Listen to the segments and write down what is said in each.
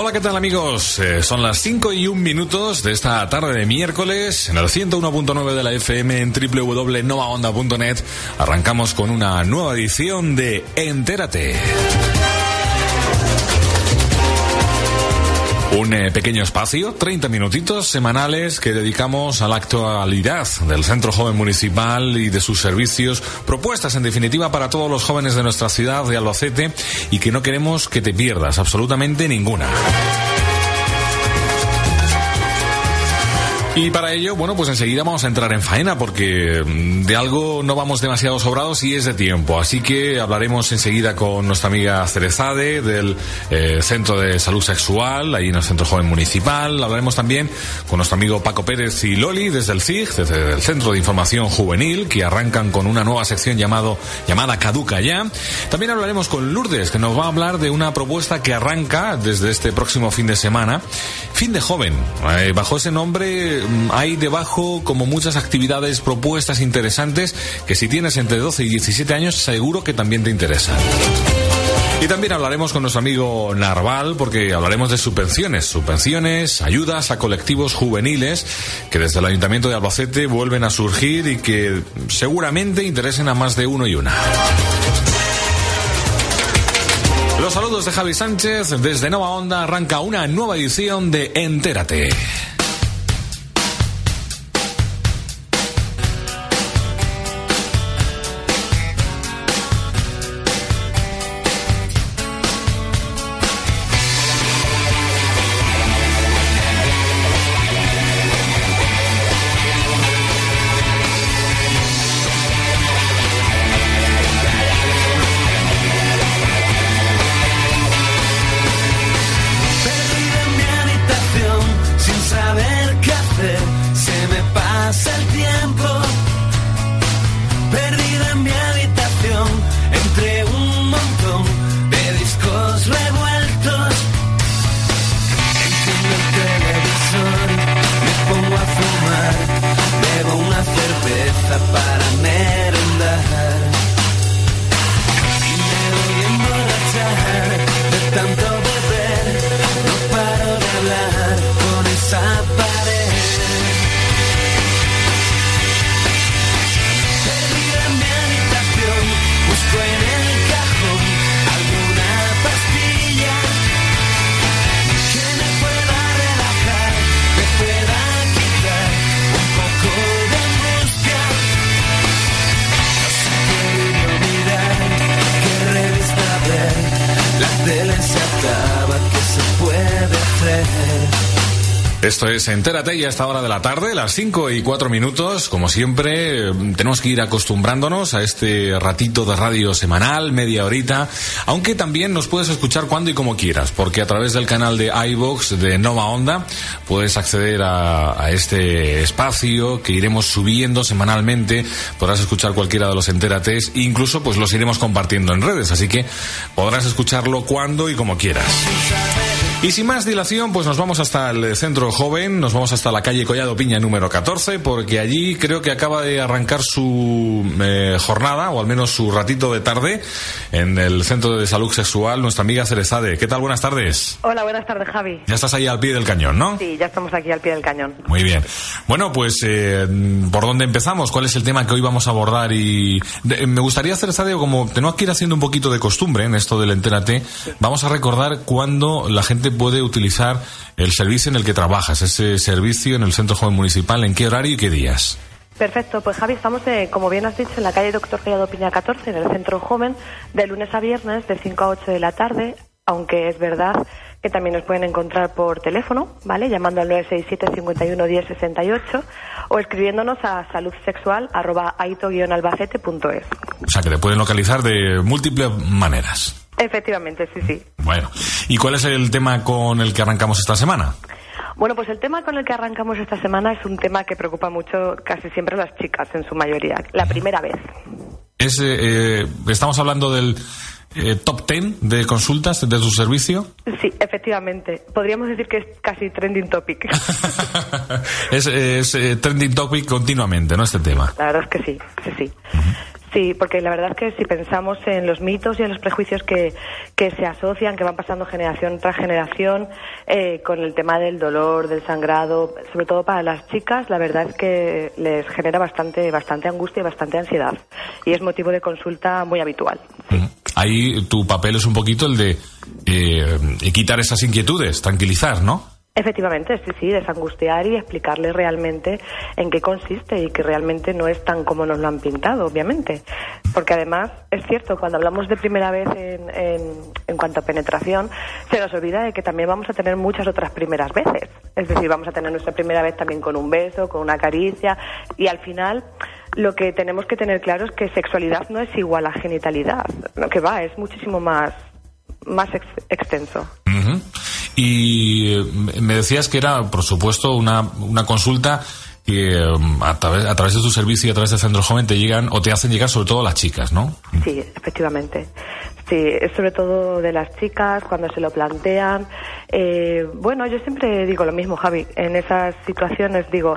Hola, ¿qué tal amigos? Eh, son las 5 y 1 minutos de esta tarde de miércoles en el 101.9 de la FM en www.novaonda.net. Arrancamos con una nueva edición de Entérate. Un eh, pequeño espacio, 30 minutitos semanales que dedicamos a la actualidad del Centro Joven Municipal y de sus servicios, propuestas en definitiva para todos los jóvenes de nuestra ciudad de Albacete y que no queremos que te pierdas absolutamente ninguna. Y para ello, bueno, pues enseguida vamos a entrar en faena porque mm, de algo no vamos demasiado sobrados y es de tiempo. Así que hablaremos enseguida con nuestra amiga Cerezade del eh, Centro de Salud Sexual, ahí en el Centro Joven Municipal. Hablaremos también con nuestro amigo Paco Pérez y Loli desde el CIG, desde el Centro de Información Juvenil, que arrancan con una nueva sección llamado, llamada Caduca Ya. También hablaremos con Lourdes, que nos va a hablar de una propuesta que arranca desde este próximo fin de semana. Fin de joven. Eh, bajo ese nombre hay debajo como muchas actividades propuestas interesantes que si tienes entre 12 y 17 años seguro que también te interesan. Y también hablaremos con nuestro amigo Narval porque hablaremos de subvenciones, subvenciones, ayudas a colectivos juveniles que desde el Ayuntamiento de Albacete vuelven a surgir y que seguramente interesen a más de uno y una. Los saludos de Javi Sánchez desde Nova Onda arranca una nueva edición de Entérate. Es Entérate y a esta hora de la tarde, las 5 y 4 minutos. Como siempre, tenemos que ir acostumbrándonos a este ratito de radio semanal, media horita, aunque también nos puedes escuchar cuando y como quieras, porque a través del canal de iVox de Nova Onda puedes acceder a, este espacio que iremos subiendo semanalmente. Podrás escuchar cualquiera de los Entérates incluso pues los iremos compartiendo en redes, así que podrás escucharlo cuando y como quieras. Y sin más dilación, pues nos vamos hasta el centro joven, nos vamos hasta la calle Collado Piña número 14, porque allí creo que acaba de arrancar su eh, jornada, o al menos su ratito de tarde, en el centro de salud sexual, nuestra amiga Cerezade. ¿Qué tal? Buenas tardes. Hola, buenas tardes, Javi. Ya estás ahí al pie del cañón, ¿no? Sí, ya estamos aquí al pie del cañón. Muy bien. Bueno, pues, eh, ¿por dónde empezamos? ¿Cuál es el tema que hoy vamos a abordar? Y me gustaría, Cerezade, como tenemos que ir haciendo un poquito de costumbre en esto del Entérate, vamos a recordar cuándo la gente puede utilizar el servicio en el que trabajas, ese servicio en el Centro Joven Municipal, en qué horario y qué días. Perfecto, pues Javi, estamos, como bien has dicho, en la calle Doctor Collado Piña 14, en el Centro Joven, de lunes a viernes, de 5 a 8 de la tarde, aunque es verdad que también nos pueden encontrar por teléfono, ¿vale? Llamando al 967 51 10 68 o escribiéndonos a saludssexual@aito-albacete.es. O sea, que te pueden localizar de múltiples maneras. Efectivamente, sí, sí. Bueno, ¿y cuál es el tema con el que arrancamos esta semana? Bueno, pues el tema con el que arrancamos esta semana es un tema que preocupa mucho casi siempre a las chicas en su mayoría, la primera vez. Es, eh, estamos hablando del eh, top 10 de consultas de su servicio. Sí, efectivamente. Podríamos decir que es casi trending topic. es, es eh, trending topic continuamente, ¿no? Este tema. La verdad es que sí, sí, sí. Sí, porque la verdad es que si pensamos en los mitos y en los prejuicios que, que se asocian, que van pasando generación tras generación, eh, con el tema del dolor, del sangrado, sobre todo para las chicas, la verdad es que les genera bastante, bastante angustia y bastante ansiedad. Y es motivo de consulta muy habitual. Ahí tu papel es un poquito el de eh, quitar esas inquietudes, tranquilizar, ¿no? Efectivamente, sí, sí, desangustiar y explicarle realmente en qué consiste y que realmente no es tan como nos lo han pintado, obviamente. Porque además, es cierto, cuando hablamos de primera vez en, en, en, cuanto a penetración, se nos olvida de que también vamos a tener muchas otras primeras veces. Es decir, vamos a tener nuestra primera vez también con un beso, con una caricia y al final lo que tenemos que tener claro es que sexualidad no es igual a genitalidad. Lo que va, es muchísimo más, más ex extenso. Uh. Y eh, me decías que era, por supuesto, una, una consulta que a través, a través de tu servicio y a través del centro joven te llegan o te hacen llegar sobre todo las chicas, ¿no? Sí, efectivamente. Sí, es sobre todo de las chicas cuando se lo plantean. Eh, bueno, yo siempre digo lo mismo, Javi. En esas situaciones digo,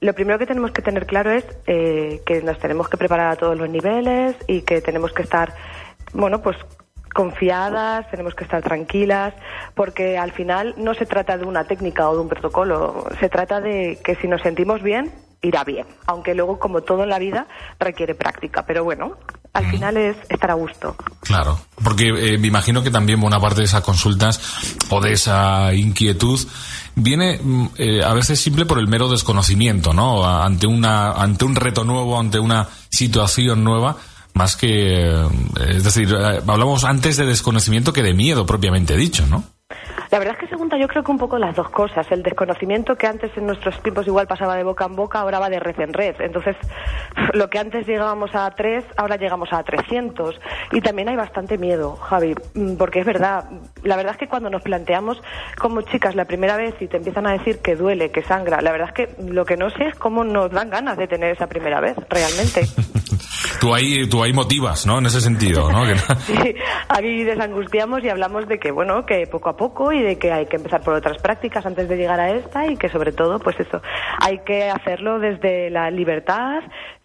lo primero que tenemos que tener claro es eh, que nos tenemos que preparar a todos los niveles y que tenemos que estar, bueno, pues confiadas, tenemos que estar tranquilas, porque al final no se trata de una técnica o de un protocolo, se trata de que si nos sentimos bien, irá bien, aunque luego, como todo en la vida, requiere práctica, pero bueno, al final es estar a gusto. Claro, porque eh, me imagino que también buena parte de esas consultas o de esa inquietud viene eh, a veces simple por el mero desconocimiento, ¿no? Ante una ante un reto nuevo, ante una situación nueva, más que es decir, hablamos antes de desconocimiento que de miedo propiamente dicho, ¿no? La verdad es que se junta yo creo que un poco las dos cosas. El desconocimiento que antes en nuestros tiempos igual pasaba de boca en boca, ahora va de red en red. Entonces, lo que antes llegábamos a tres, ahora llegamos a 300. Y también hay bastante miedo, Javi, porque es verdad, la verdad es que cuando nos planteamos como chicas la primera vez y te empiezan a decir que duele, que sangra, la verdad es que lo que no sé es cómo nos dan ganas de tener esa primera vez, realmente. tú ahí, tú ahí motivas, ¿no? En ese sentido, ¿no? sí, aquí desangustiamos y hablamos de que, bueno, que poco a poco y de que hay que empezar por otras prácticas antes de llegar a esta y que sobre todo, pues eso, hay que hacerlo desde la libertad,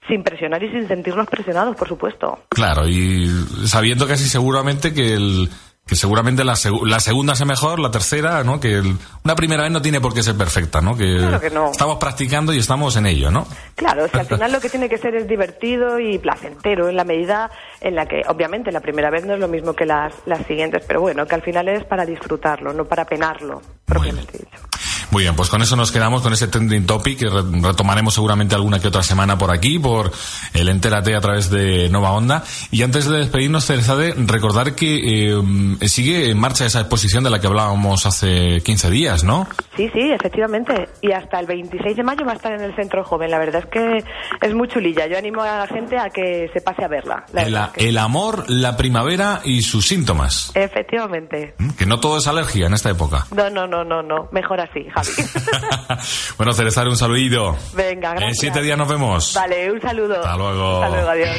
sin presionar y sin sentirnos presionados, por supuesto. Claro, y sabiendo casi seguramente que el que seguramente la, seg la segunda sea mejor, la tercera, ¿no? Que el, una primera vez no tiene por qué ser perfecta, ¿no? Que, claro que no. estamos practicando y estamos en ello, ¿no? Claro, o sea, al final lo que tiene que ser es divertido y placentero en la medida en la que, obviamente, la primera vez no es lo mismo que las, las siguientes, pero bueno, que al final es para disfrutarlo, no para penarlo, propiamente dicho. Muy bien, pues con eso nos quedamos con ese trending topic que retomaremos seguramente alguna que otra semana por aquí, por el Entérate a través de Nova Onda. Y antes de despedirnos, Ceresade, recordar que eh, sigue en marcha esa exposición de la que hablábamos hace 15 días, ¿no? Sí, sí, efectivamente. Y hasta el 26 de mayo va a estar en el Centro Joven. La verdad es que es muy chulilla. Yo animo a la gente a que se pase a verla. El, que... el, amor, la primavera y sus síntomas. Efectivamente. Que no todo es alergia en esta época. No, no, no, no, no. Mejor así, Javi. bueno, Cerezar, un saludito. Venga, gracias. En siete días nos vemos. Vale, un saludo. Hasta luego. Hasta luego, adiós.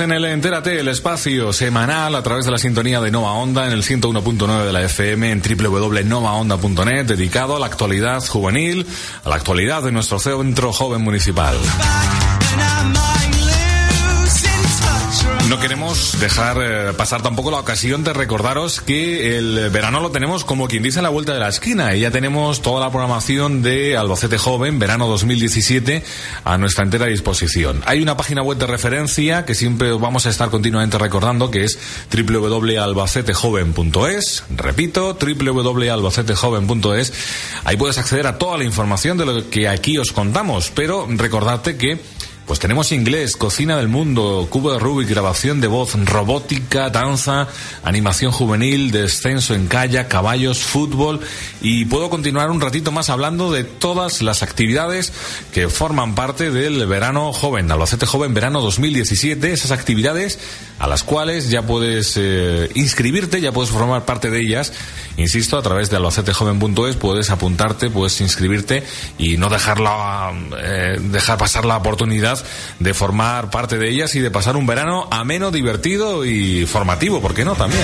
En el Entérate, el espacio semanal a través de la sintonía de Nova Onda en el 101.9 de la FM en www.novaonda.net dedicado a la actualidad juvenil, a la actualidad de nuestro centro joven municipal. No queremos dejar eh, pasar tampoco la ocasión de recordaros que el verano lo tenemos como quien dice a la vuelta de la esquina y ya tenemos toda la programación de Albacete Joven, verano 2017, a nuestra entera disposición. Hay una página web de referencia que siempre vamos a estar continuamente recordando que es www.albacetejoven.es. Repito, www.albacetejoven.es. Ahí puedes acceder a toda la información de lo que aquí os contamos, pero recordarte que pues tenemos inglés, cocina del mundo, cubo de Rubik, grabación de voz, robótica, danza, animación juvenil, descenso en calle, caballos, fútbol. Y puedo continuar un ratito más hablando de todas las actividades que forman parte del verano joven, Albacete Joven Verano 2017, esas actividades a las cuales ya puedes eh, inscribirte, ya puedes formar parte de ellas, insisto, a través de albacetejoven.es puedes apuntarte, puedes inscribirte y no dejarla, eh, dejar pasar la oportunidad de formar parte de ellas y de pasar un verano ameno, divertido y formativo, ¿por qué no? También.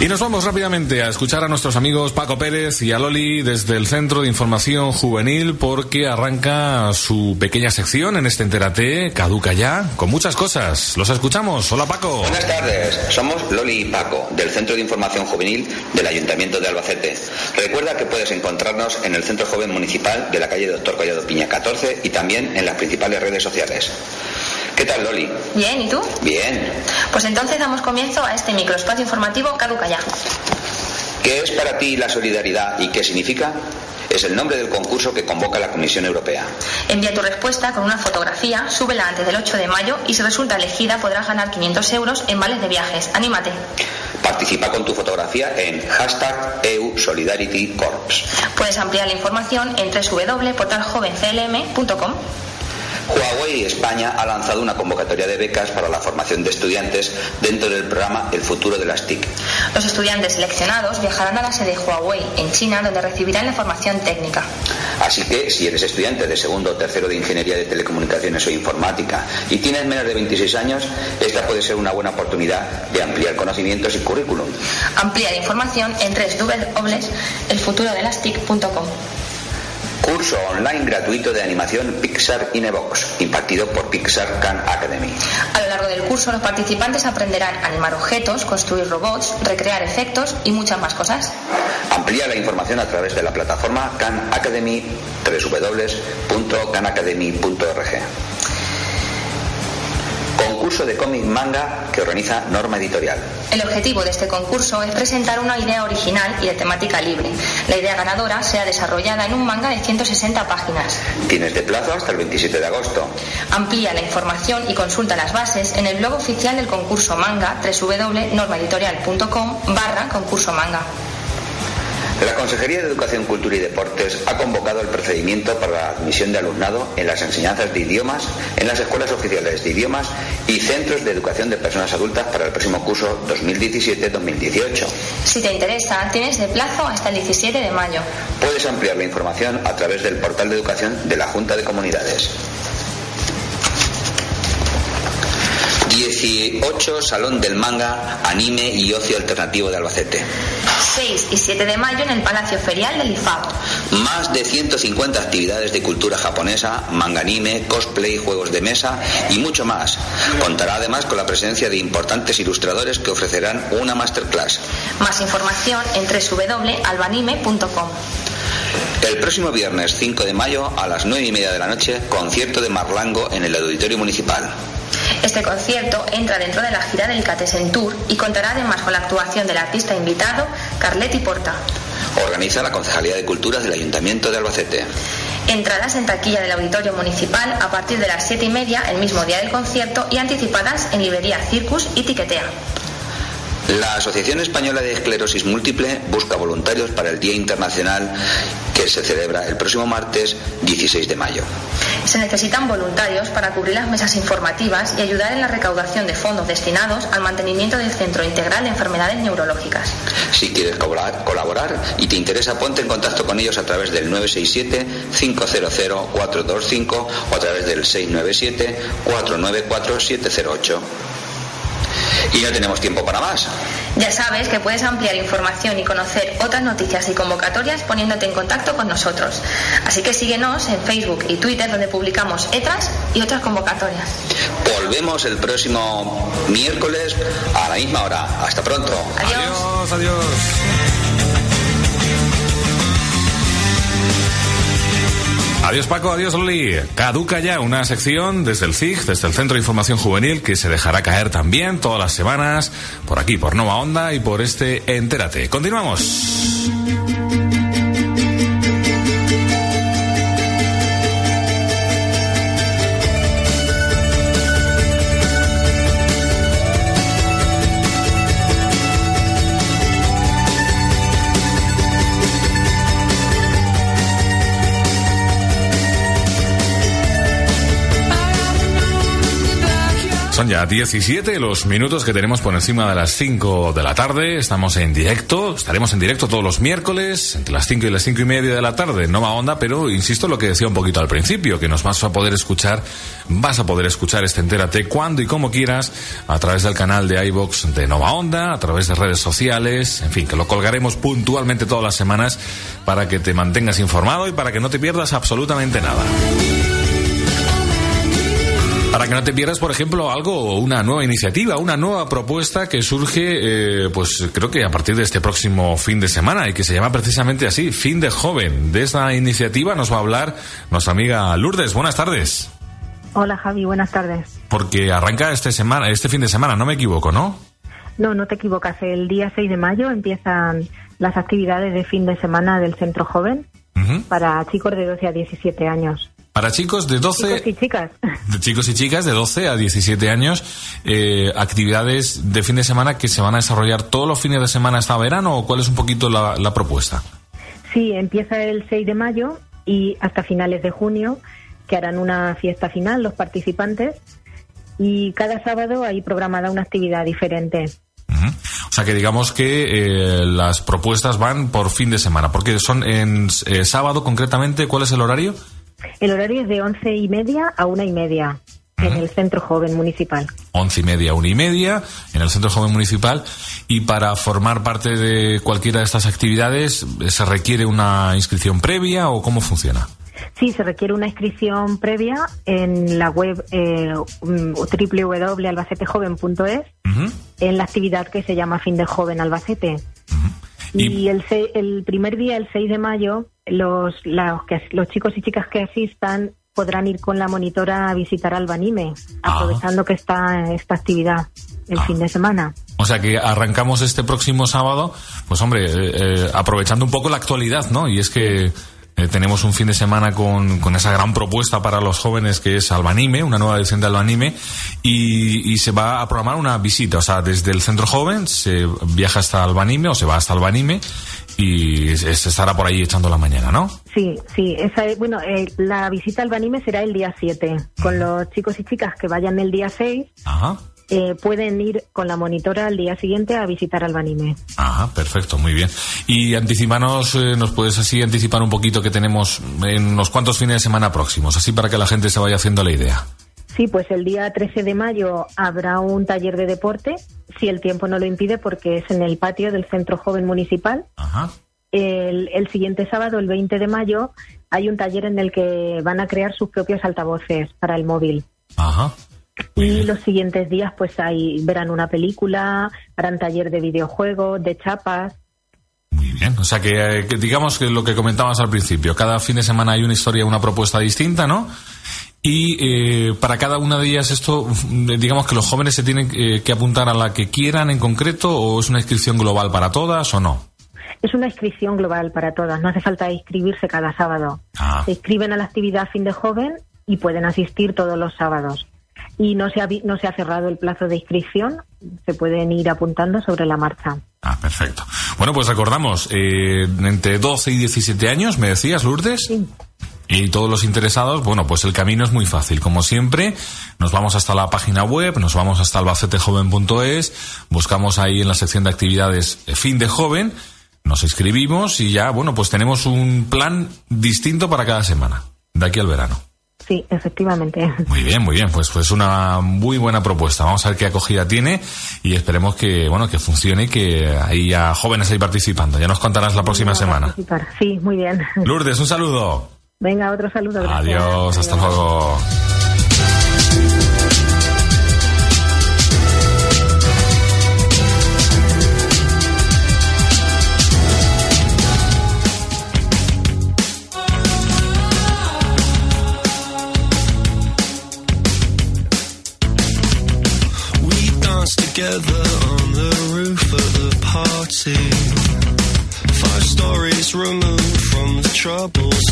Y nos vamos rápidamente a escuchar a nuestros amigos Paco Pérez y a Loli desde el Centro de Información Juvenil porque arranca su pequeña sección en este Enterate, caduca ya, con muchas cosas. Los escuchamos. Hola Paco. Buenas tardes, somos Loli y Paco del Centro de Información Juvenil del Ayuntamiento de Albacete. Recuerda que puedes encontrarnos en el Centro Joven Municipal de la calle Doctor Collado Piña 14 y también en las principales redes sociales. ¿Qué tal, Loli? Bien, ¿y tú? Bien. Pues entonces damos comienzo a este microespacio informativo Caduca ya. ¿Qué es para ti la solidaridad y qué significa? Es el nombre del concurso que convoca la Comisión Europea. Envía tu respuesta con una fotografía, súbela antes del 8 de mayo y si resulta elegida podrás ganar 500 euros en vales de viajes. ¡Anímate! Participa con tu fotografía en hashtag EU Solidarity Corps. Puedes ampliar la información en www.portaljovenclm.com. Huawei España ha lanzado una convocatoria de becas para la formación de estudiantes dentro del programa El futuro de las TIC. Los estudiantes seleccionados viajarán a la sede Huawei en China donde recibirán la formación técnica. Así que si eres estudiante de segundo o tercero de Ingeniería de Telecomunicaciones o Informática y tienes menos de 26 años, esta puede ser una buena oportunidad de ampliar conocimientos y currículum. Amplía la información en www.elfuturodelastic.com. Curso online gratuito de animación Pixar Inevox, impartido por Pixar Khan Academy. A lo largo del curso los participantes aprenderán a animar objetos, construir robots, recrear efectos y muchas más cosas. Amplía la información a través de la plataforma Khan Academy www.khanacademy.org. Concurso de cómic manga que organiza Norma Editorial. El objetivo de este concurso es presentar una idea original y de temática libre. La idea ganadora sea desarrollada en un manga de 160 páginas. Tienes de plazo hasta el 27 de agosto. Amplía la información y consulta las bases en el blog oficial del concurso manga www.normaeditorial.com barra concurso manga. La Consejería de Educación, Cultura y Deportes ha convocado el procedimiento para la admisión de alumnado en las enseñanzas de idiomas en las escuelas oficiales de idiomas y centros de educación de personas adultas para el próximo curso 2017-2018. Si te interesa, tienes de plazo hasta el 17 de mayo. Puedes ampliar la información a través del portal de educación de la Junta de Comunidades. 18 Salón del Manga, Anime y Ocio Alternativo de Albacete. 6 y 7 de mayo en el Palacio Ferial del IFAO. Más de 150 actividades de cultura japonesa, manga anime, cosplay, juegos de mesa y mucho más. Contará además con la presencia de importantes ilustradores que ofrecerán una masterclass. Más información en www.albanime.com. El próximo viernes 5 de mayo a las 9 y media de la noche, concierto de Marlango en el Auditorio Municipal. Este concierto entra dentro de la gira del Catesen Tour y contará además con la actuación del artista invitado Carletti Porta. Organiza la Concejalía de Culturas del Ayuntamiento de Albacete. Entradas en taquilla del Auditorio Municipal a partir de las 7 y media el mismo día del concierto y anticipadas en librería Circus y Tiquetea. La Asociación Española de Esclerosis Múltiple busca voluntarios para el Día Internacional que se celebra el próximo martes 16 de mayo. Se necesitan voluntarios para cubrir las mesas informativas y ayudar en la recaudación de fondos destinados al mantenimiento del Centro Integral de Enfermedades Neurológicas. Si quieres colaborar y te interesa, ponte en contacto con ellos a través del 967-500-425 o a través del 697-494-708. Y no tenemos tiempo para más. Ya sabes que puedes ampliar información y conocer otras noticias y convocatorias poniéndote en contacto con nosotros. Así que síguenos en Facebook y Twitter donde publicamos ETRAS y otras convocatorias. Volvemos el próximo miércoles a la misma hora. Hasta pronto. Adiós, adiós. Adiós Paco, adiós Loli. Caduca ya una sección desde el CIG, desde el Centro de Información Juvenil, que se dejará caer también todas las semanas por aquí, por Nova Onda y por este Entérate. Continuamos. Ya 17 los minutos que tenemos por encima de las 5 de la tarde. Estamos en directo, estaremos en directo todos los miércoles, entre las 5 y las 5 y media de la tarde, Nova Onda, pero insisto lo que decía un poquito al principio, que nos vas a poder escuchar, vas a poder escuchar este Entérate cuando y como quieras, a través del canal de iBox de Nova Onda, a través de redes sociales, en fin, que lo colgaremos puntualmente todas las semanas para que te mantengas informado y para que no te pierdas absolutamente nada. Para que no te pierdas, por ejemplo, algo, una nueva iniciativa, una nueva propuesta que surge, eh, pues creo que a partir de este próximo fin de semana y que se llama precisamente así, Fin de Joven. De esta iniciativa nos va a hablar nuestra amiga Lourdes. Buenas tardes. Hola Javi, buenas tardes. Porque arranca este semana, este fin de semana, no me equivoco, ¿no? No, no te equivocas. El día 6 de mayo empiezan las actividades de fin de semana del Centro Joven para chicos de 12 a 17 años. Para chicos de 12... Chicos y chicas. de chicos y chicas de 12 a 17 años, eh, actividades de fin de semana que se van a desarrollar todos los fines de semana hasta verano o cuál es un poquito la, la propuesta? Sí, empieza el 6 de mayo y hasta finales de junio, que harán una fiesta final los participantes. Y cada sábado hay programada una actividad diferente. O sea que digamos que eh, las propuestas van por fin de semana, porque son en eh, sábado concretamente, ¿cuál es el horario? El horario es de once y media a una y media en el Centro Joven Municipal. Once y media, una y media, en el Centro Joven Municipal. Y para formar parte de cualquiera de estas actividades, ¿se requiere una inscripción previa o cómo funciona? Sí, se requiere una inscripción previa en la web eh, mm, www.albacetejoven.es Ujú. en la actividad que se llama Fin de Joven Albacete. Y- Y el, se- el primer día, el 6 de mayo, los, la- que- los chicos y chicas que asistan podrán ir con la monitora a visitar Albanime, Ah. aprovechando que está esta actividad el Ah. fin de semana. O sea que arrancamos este próximo sábado, pues hombre, eh, eh, aprovechando un poco la actualidad, ¿no? Y es que eh, tenemos un fin de semana con, con esa gran propuesta para los jóvenes que es Albanime, una nueva edición de Albanime, y, y se va a programar una visita, o sea, desde el centro joven se viaja hasta Albanime o se va hasta Albanime y se estará por ahí echando la mañana, ¿no? Sí, sí. Esa es- bueno, eh, la visita al Albanime será el día 7. Con los chicos y chicas que vayan el día 6, Ajá. Eh, pueden ir con la monitora al día siguiente a visitar Albanime. Ajá, perfecto, muy bien. Y anticipanos, eh, nos puedes así anticipar un poquito que tenemos en unos cuantos fines de semana próximos, así para que la gente se vaya haciendo la idea. Sí, pues el día 13 de mayo habrá un taller de deporte, si el tiempo no lo impide, porque es en el patio del Centro Joven Municipal. Ajá. El, el siguiente sábado, el 20 de mayo, hay un taller en el que van a crear sus propios altavoces para el móvil. Ajá. Y los siguientes días, pues ahí verán una película, harán taller de videojuegos, de chapas. Muy bien. O sea que, eh, que digamos que lo que comentabas al principio, cada fin de semana hay una historia, una propuesta distinta, ¿no? Y eh, para cada una de ellas esto, mm, digamos que los jóvenes se tienen eh, que apuntar a la que quieran en concreto o es una inscripción global para todas o no. Es una inscripción global para todas, no hace falta inscribirse cada sábado. Ah. Se inscriben a la actividad fin de joven y pueden asistir todos los sábados. Y no se ha, no se ha cerrado el plazo de inscripción. Se pueden ir apuntando sobre la marcha. Ah, perfecto. Bueno, pues recordamos, eh, entre 12 y 17 años, me decías, Lourdes. Sí. Y todos los interesados, bueno, pues el camino es muy fácil. Como siempre, nos vamos hasta la página web, nos vamos hasta albacetejoven.es, buscamos ahí en la sección de actividades eh, fin de joven, nos inscribimos y ya, bueno, pues tenemos un plan distinto para cada semana, de aquí al verano. Sí, efectivamente. Muy bien, muy bien. Pues pues una muy buena propuesta. Vamos a ver qué acogida tiene y esperemos que bueno que funcione y que haya jóvenes ahí participando. Ya nos contarás la próxima semana. Sí, muy bien. Lourdes, un saludo. Venga, otro saludo. Gracias. Adiós, hasta Adiós. luego.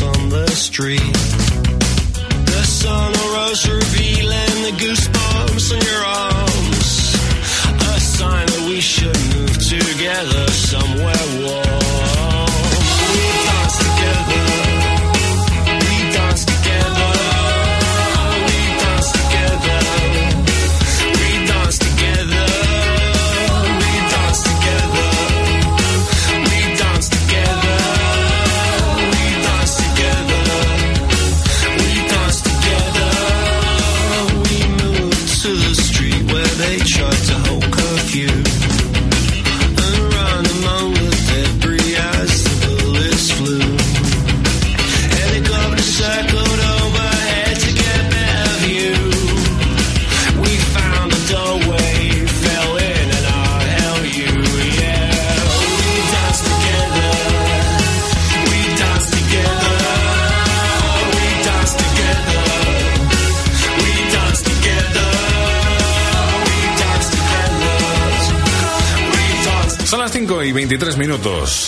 On the street.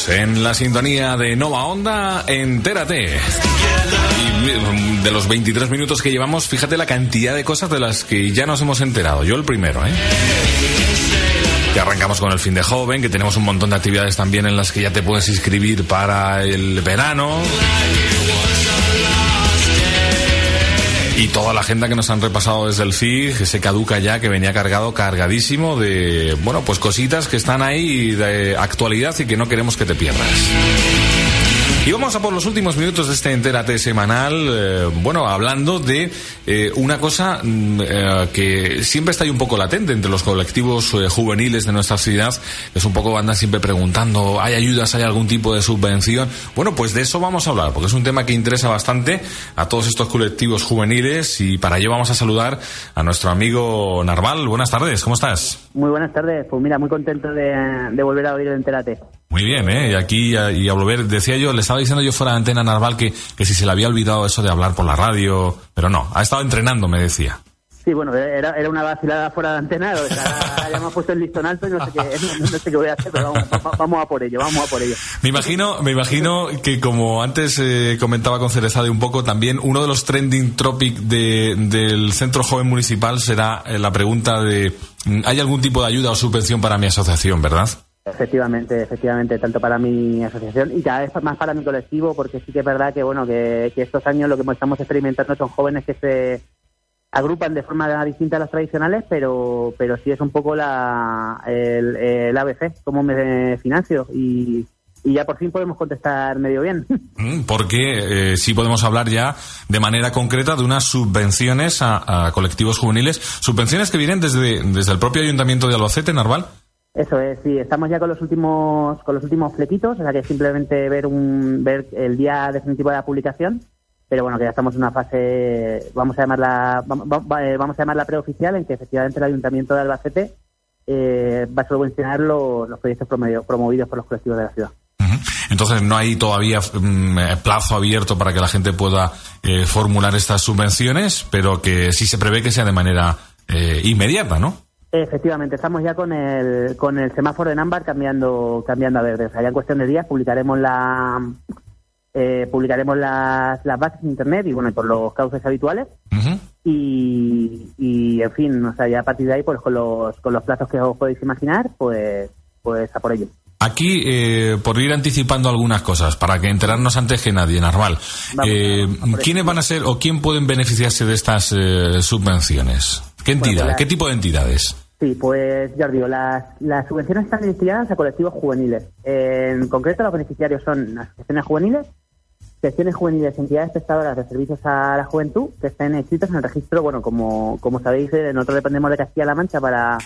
En la sintonía de Nova Onda, entérate. Y de los 23 minutos que llevamos, fíjate la cantidad de cosas de las que ya nos hemos enterado. Yo el primero, ¿eh? Que arrancamos con el fin de joven, que tenemos un montón de actividades también en las que ya te puedes inscribir para el verano. Y toda la agenda que nos han repasado desde el FIG, que se caduca ya, que venía cargado, cargadísimo de, bueno, pues cositas que están ahí de actualidad y que no queremos que te pierdas. Y vamos a por los últimos minutos de este Entérate semanal, eh, bueno, hablando de eh, una cosa mm, eh, que siempre está ahí un poco latente entre los colectivos eh, juveniles de nuestra ciudad, que es un poco andan siempre preguntando, ¿hay ayudas, hay algún tipo de subvención? Bueno, pues de eso vamos a hablar, porque es un tema que interesa bastante a todos estos colectivos juveniles y para ello vamos a saludar a nuestro amigo Narval. Buenas tardes, ¿cómo estás? Muy buenas tardes, pues mira, muy contento de, de volver a oír el Entérate. Muy bien, ¿eh? Y aquí, y a volver, decía yo, le estaba diciendo yo fuera de antena Narval que, que si se le había olvidado eso de hablar por la radio, pero no, ha estado entrenando, me decía. Sí, bueno, era, era una vacilada fuera de antena, o sea, ya me ha puesto el listón alto y no sé qué, no, no sé qué voy a hacer, pero vamos, vamos, a por ello, vamos a por ello. Me imagino, me imagino que como antes eh, comentaba con Cerezade un poco, también uno de los trending topic de, del Centro Joven Municipal será eh, la pregunta de ¿hay algún tipo de ayuda o subvención para mi asociación, verdad? Efectivamente, efectivamente, tanto para mi asociación y cada vez más para mi colectivo, porque sí que es verdad que bueno que, estos años lo que estamos experimentando son jóvenes que se agrupan de forma distinta a las tradicionales, pero pero sí es un poco la el, el ABC, cómo me financio y, y ya por fin podemos contestar medio bien. Porque eh, sí podemos hablar ya de manera concreta de unas subvenciones a, a colectivos juveniles, subvenciones que vienen desde, desde el propio Ayuntamiento de Albacete, Narval. Eso es, sí, estamos ya con los últimos con los últimos flequitos, o sea que simplemente ver un ver el día definitivo de la publicación, pero bueno, que ya estamos en una fase, vamos a llamarla vamos a llamarla preoficial, en que efectivamente el Ayuntamiento de Albacete eh, va a subvencionar los, los proyectos promovidos por los colectivos de la ciudad. Entonces no hay todavía um, plazo abierto para que la gente pueda eh, formular estas subvenciones, pero que sí se prevé que sea de manera eh, inmediata, ¿no? Efectivamente, estamos ya con el, con el semáforo en ámbar cambiando, cambiando a verde. O sea, ya en cuestión de días publicaremos la eh, publicaremos las, las bases en internet y bueno, por los cauces habituales. Uh -huh. Y, y, en fin, o sea, ya a partir de ahí, pues con los, con los plazos que os podéis imaginar, pues, pues a por ello. Aquí, eh, por ir anticipando algunas cosas, para que enterarnos antes que nadie, Narval, eh, ¿quiénes van a ser o quién pueden beneficiarse de estas eh, subvenciones? ¿Qué entidad? Pues ¿Qué tipo de entidades? Sí, pues ya las, las subvenciones están destinadas a colectivos juveniles. En concreto, los beneficiarios son asociaciones juveniles, secciones juveniles, entidades prestadoras de servicios a la juventud que estén inscritos en el registro. Bueno, como, como sabéis, eh, nosotros dependemos de Castilla-La Mancha para,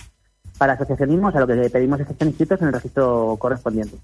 para asociacionismo, o sea, lo que pedimos es que estén inscritos en el registro correspondiente.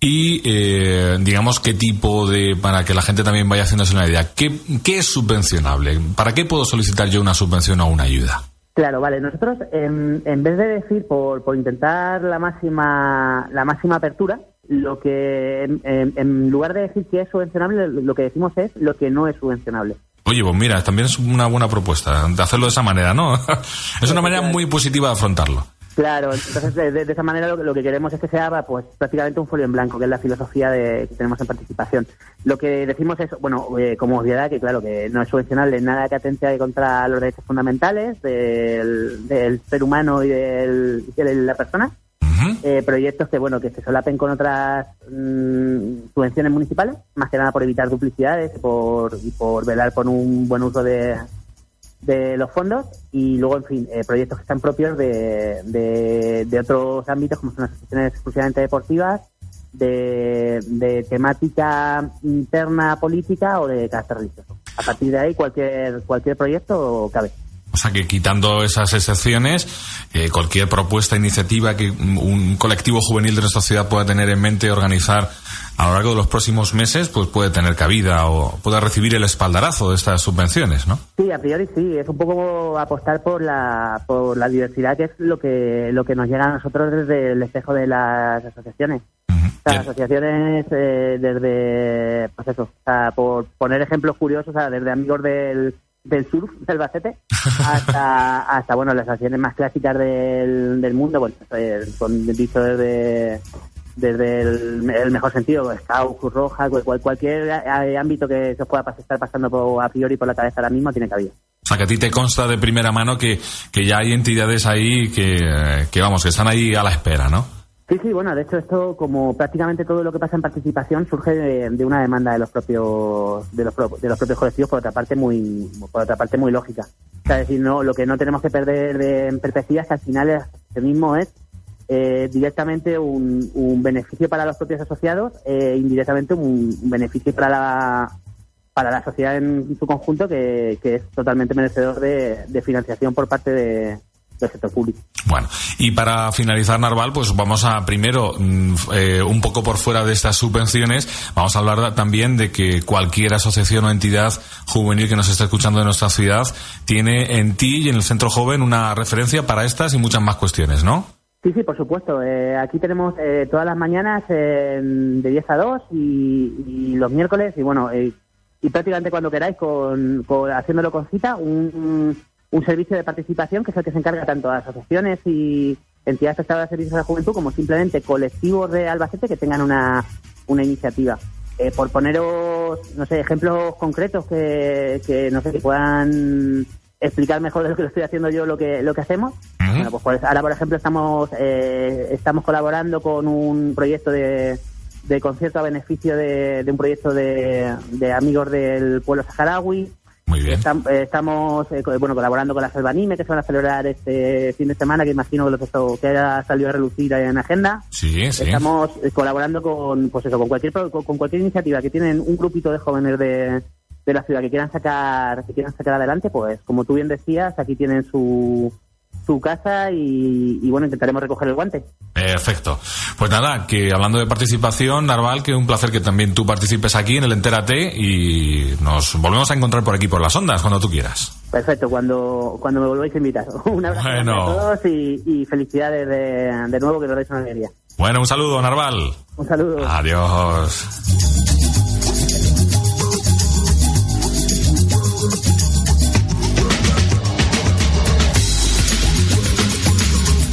Y eh, digamos qué tipo de, para que la gente también vaya haciéndose una idea, ¿qué, ¿qué es subvencionable? ¿Para qué puedo solicitar yo una subvención o una ayuda? Claro, vale. Nosotros, en, en vez de decir por, por intentar la máxima, la máxima apertura, lo que en, lugar de decir que es subvencionable, lo que decimos es lo que no es subvencionable. Oye, pues mira, también es una buena propuesta de hacerlo de esa manera, ¿no? es una manera muy positiva de afrontarlo. Claro, entonces de, esa manera lo, que queremos es que sea pues prácticamente un folio en blanco, que es la filosofía de, que tenemos en participación. Lo que decimos es, bueno, eh, como obviedad, que claro, que no es subvencionable nada que atente contra los derechos fundamentales del, ser humano y, del, de la persona, eh, proyectos que bueno que se solapen con otras mm, subvenciones municipales, más que nada por evitar duplicidades por, y por velar por un buen uso de, de los fondos y luego, en fin, eh, proyectos que están propios de, de, otros ámbitos como son las asociaciones exclusivamente deportivas, de, de temática interna política o de carácter religioso. A partir de ahí, cualquier, cualquier proyecto cabe. O sea que quitando esas excepciones, eh, cualquier propuesta, iniciativa que un colectivo juvenil de nuestra ciudad pueda tener en mente organizar a lo largo de los próximos meses, pues puede tener cabida o pueda recibir el espaldarazo de estas subvenciones, ¿no? Sí, a priori sí. Es un poco apostar por la, por la diversidad, que es lo que, lo que nos llega a nosotros desde el espejo de las asociaciones. Las asociaciones eh, desde, pues eso, o sea, por poner ejemplos curiosos, o sea, desde amigos del del surf del Bacete hasta, hasta bueno, las acciones más clásicas del, del mundo, bueno, eh, con dicho desde, desde el, mejor sentido, Scout, Cruz Roja, cualquier ámbito que se pueda estar pasando a priori por la cabeza ahora mismo tiene cabida. O sea, que a ti te consta de primera mano que, que ya hay entidades ahí que, que, vamos, que están ahí a la espera, ¿no? Sí, sí, bueno, de hecho esto, como prácticamente todo lo que pasa en participación, surge de, una demanda de los propios de los, de los propios colectivos, por otra parte muy por otra parte muy lógica. O sea, es decir, no, lo que no tenemos que perder de, perspectiva es que al final el mismo es eh, directamente un, un, beneficio para los propios asociados e indirectamente un, beneficio para la para la sociedad en su conjunto que, que es totalmente merecedor de financiación por parte de, del sector público. Bueno, y para finalizar, Narval, pues vamos a primero, mm, eh, un poco por fuera de estas subvenciones, vamos a hablar también de que cualquier asociación o entidad juvenil que nos esté escuchando de nuestra ciudad tiene en ti y en el Centro Joven una referencia para estas y muchas más cuestiones, ¿no? Sí, sí, por supuesto. Eh, aquí tenemos eh, todas las mañanas de 10 a 2 y, los miércoles, y bueno, y prácticamente cuando queráis, con, haciéndolo con cita, un un servicio de participación que es el que se encarga tanto a asociaciones y entidades prestadoras de servicios a la juventud como simplemente colectivos de Albacete que tengan una, una iniciativa. Eh, por poneros, no sé, ejemplos concretos que, que, no sé, que puedan explicar mejor de lo que lo estoy haciendo yo lo que lo que hacemos. Bueno, pues, pues, ahora, por ejemplo, estamos eh, estamos colaborando con un proyecto de, de concierto a beneficio de, de un proyecto de, de amigos del pueblo saharaui. Muy bien. Eh, estamos eh, bueno colaborando con la Selvanime, que se van a celebrar este fin de semana, que imagino que, lo que ha salido a relucir en agenda. Sí, sí. Estamos eh, colaborando con, pues eso, con cualquier, con, cualquier iniciativa que tienen un grupito de jóvenes de, de la ciudad que quieran sacar, que quieran sacar adelante, pues como tú bien decías, aquí tienen su, su casa y, bueno, intentaremos recoger el guante. Perfecto. Pues nada, que hablando de participación, Narval, que un placer que también tú participes aquí en el Entérate y nos volvemos a encontrar por aquí por las ondas cuando tú quieras. Perfecto, cuando, cuando me volváis a invitar. Un abrazo a todos y, felicidades de, de, nuevo, que nos dais una alegría. Bueno, un saludo, Narval. Un saludo. Adiós.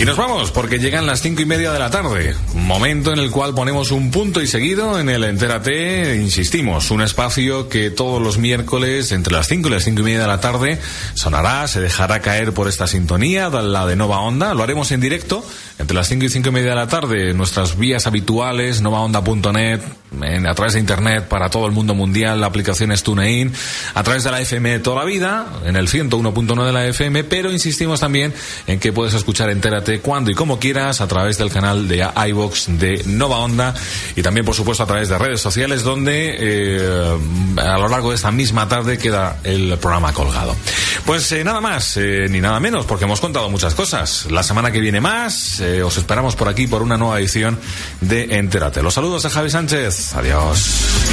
Y nos vamos porque llegan las cinco y media de la tarde, momento en el cual ponemos un punto y seguido en el Entérate, insistimos, un espacio que todos los miércoles entre las cinco y las cinco y media de la tarde sonará, se dejará caer por esta sintonía, la de Nova Onda, lo haremos en directo entre las cinco y cinco y media de la tarde, nuestras vías habituales, novaonda.net, a través de internet para todo el mundo mundial, la aplicación es TuneIn, a través de la FM toda la vida, en el 101.9 de la FM, pero insistimos también en que puedes escuchar Entérate cuando y como quieras a través del canal de iVox de Nova Onda y también por supuesto a través de redes sociales donde eh, a lo largo de esta misma tarde queda el programa colgado. Pues eh, nada más eh, ni nada menos porque hemos contado muchas cosas. La semana que viene más os esperamos por aquí por una nueva edición de Entérate. Los saludos de Javi Sánchez. Adiós.